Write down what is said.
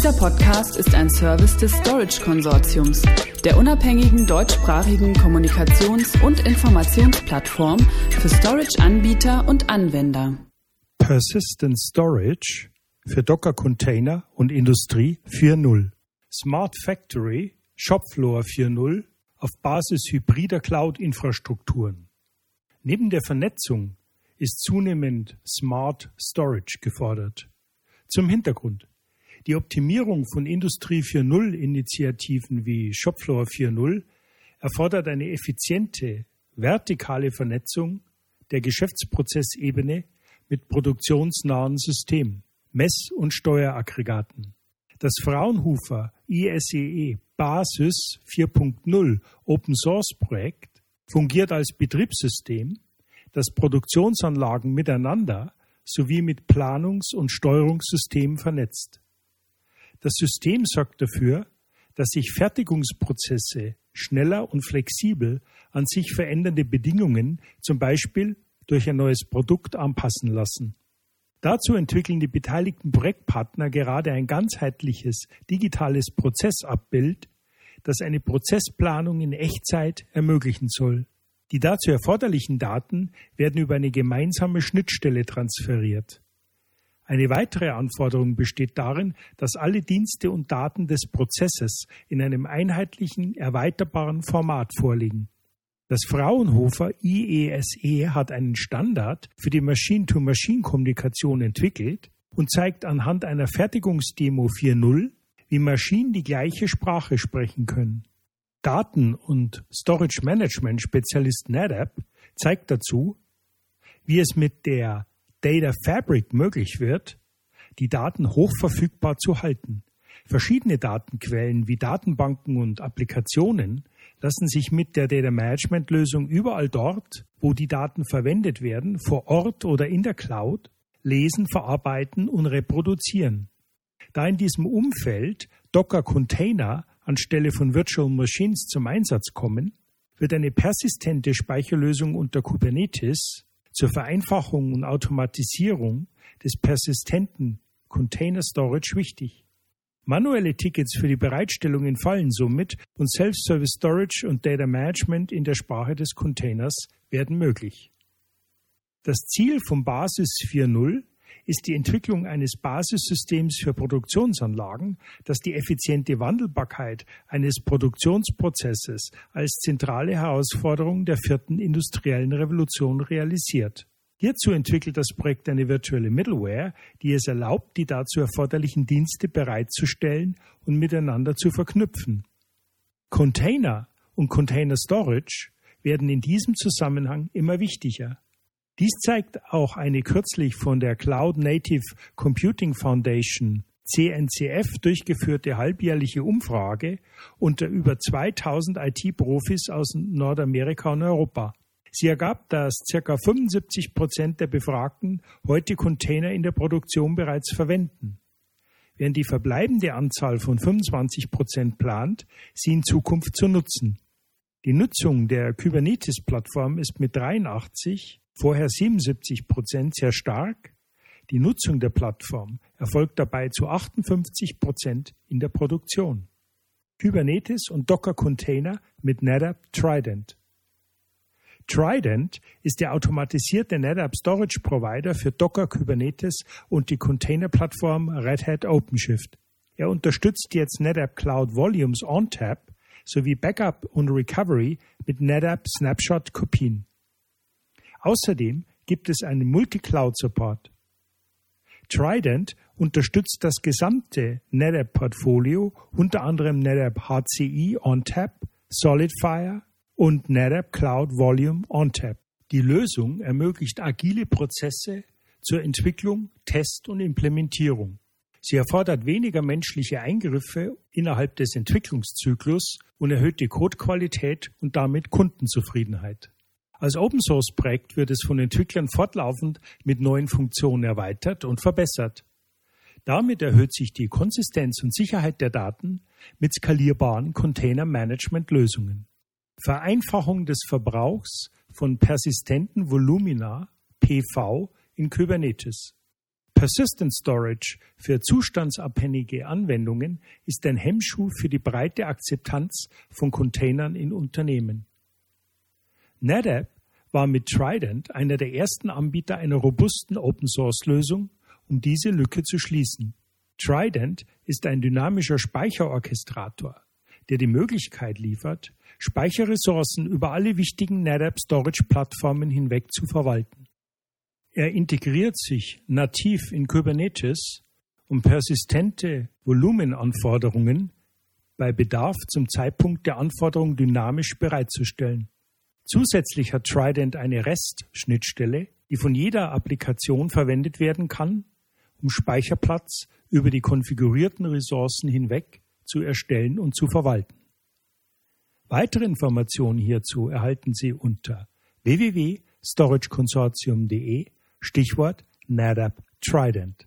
Dieser Podcast ist ein Service des Storage Konsortiums, der unabhängigen deutschsprachigen Kommunikations- und Informationsplattform für Storage-Anbieter und Anwender. Persistent Storage für Docker-Container und Industrie 4.0. Smart Factory Shopfloor 4.0 auf Basis hybrider Cloud-Infrastrukturen. Neben der Vernetzung ist zunehmend Smart Storage gefordert. Zum Hintergrund. Die Optimierung von Industrie 4.0 Initiativen wie Shopfloor 4.0 erfordert eine effiziente, vertikale Vernetzung der Geschäftsprozessebene mit produktionsnahen Systemen, Mess- und Steueraggregaten. Das Fraunhofer ISEE Basis 4.0 Open Source Projekt fungiert als Betriebssystem, das Produktionsanlagen miteinander sowie mit Planungs- und Steuerungssystemen vernetzt. Das System sorgt dafür, dass sich Fertigungsprozesse schneller und flexibel an sich verändernde Bedingungen, zum Beispiel durch ein neues Produkt, anpassen lassen. Dazu entwickeln die beteiligten Projektpartner gerade ein ganzheitliches digitales Prozessabbild, das eine Prozessplanung in Echtzeit ermöglichen soll. Die dazu erforderlichen Daten werden über eine gemeinsame Schnittstelle transferiert. Eine weitere Anforderung besteht darin, dass alle Dienste und Daten des Prozesses in einem einheitlichen, erweiterbaren Format vorliegen. Das Fraunhofer IESE e hat einen Standard für die Machine-to-Machine-Kommunikation entwickelt und zeigt anhand einer Fertigungsdemo 4.0, wie Maschinen die gleiche Sprache sprechen können. Daten- und Storage Management Spezialist NetApp zeigt dazu, wie es mit der Data Fabric möglich wird, die Daten hochverfügbar zu halten. Verschiedene Datenquellen wie Datenbanken und Applikationen lassen sich mit der Data Management Lösung überall dort, wo die Daten verwendet werden, vor Ort oder in der Cloud, lesen, verarbeiten und reproduzieren. Da in diesem Umfeld Docker Container anstelle von Virtual Machines zum Einsatz kommen, wird eine persistente Speicherlösung unter Kubernetes zur Vereinfachung und Automatisierung des persistenten Container Storage wichtig. Manuelle Tickets für die Bereitstellung entfallen somit und Self-Service Storage und Data Management in der Sprache des Containers werden möglich. Das Ziel vom Basis 4.0 ist die Entwicklung eines Basissystems für Produktionsanlagen, das die effiziente Wandelbarkeit eines Produktionsprozesses als zentrale Herausforderung der vierten industriellen Revolution realisiert. Hierzu entwickelt das Projekt eine virtuelle Middleware, die es erlaubt, die dazu erforderlichen Dienste bereitzustellen und miteinander zu verknüpfen. Container und Container Storage werden in diesem Zusammenhang immer wichtiger. Dies zeigt auch eine kürzlich von der Cloud Native Computing Foundation CNCF durchgeführte halbjährliche Umfrage unter über 2000 IT-Profis aus Nordamerika und Europa. Sie ergab, dass ca. 75 Prozent der Befragten heute Container in der Produktion bereits verwenden, während die verbleibende Anzahl von 25 Prozent plant, sie in Zukunft zu nutzen. Die Nutzung der Kubernetes-Plattform ist mit 83 vorher 77 Prozent sehr stark. Die Nutzung der Plattform erfolgt dabei zu 58 Prozent in der Produktion. Kubernetes und Docker Container mit NetApp Trident. Trident ist der automatisierte NetApp Storage Provider für Docker Kubernetes und die Containerplattform Red Hat OpenShift. Er unterstützt jetzt NetApp Cloud Volumes OnTap sowie Backup und Recovery mit NetApp Snapshot Kopien. Außerdem gibt es einen Multi-Cloud-Support. Trident unterstützt das gesamte NetApp-Portfolio, unter anderem NetApp HCI OnTap, SolidFire und NetApp Cloud Volume OnTap. Die Lösung ermöglicht agile Prozesse zur Entwicklung, Test und Implementierung. Sie erfordert weniger menschliche Eingriffe innerhalb des Entwicklungszyklus und erhöht die Codequalität und damit Kundenzufriedenheit. Als Open Source Projekt wird es von Entwicklern fortlaufend mit neuen Funktionen erweitert und verbessert. Damit erhöht sich die Konsistenz und Sicherheit der Daten mit skalierbaren Container Management Lösungen. Vereinfachung des Verbrauchs von persistenten Volumina PV in Kubernetes. Persistent Storage für zustandsabhängige Anwendungen ist ein Hemmschuh für die breite Akzeptanz von Containern in Unternehmen. NetApp war mit Trident einer der ersten Anbieter einer robusten Open-Source-Lösung, um diese Lücke zu schließen. Trident ist ein dynamischer Speicherorchestrator, der die Möglichkeit liefert, Speicherressourcen über alle wichtigen NetApp Storage Plattformen hinweg zu verwalten. Er integriert sich nativ in Kubernetes, um persistente Volumenanforderungen bei Bedarf zum Zeitpunkt der Anforderung dynamisch bereitzustellen. Zusätzlich hat Trident eine REST-Schnittstelle, die von jeder Applikation verwendet werden kann, um Speicherplatz über die konfigurierten Ressourcen hinweg zu erstellen und zu verwalten. Weitere Informationen hierzu erhalten Sie unter www.storageconsortium.de Stichwort NetApp Trident.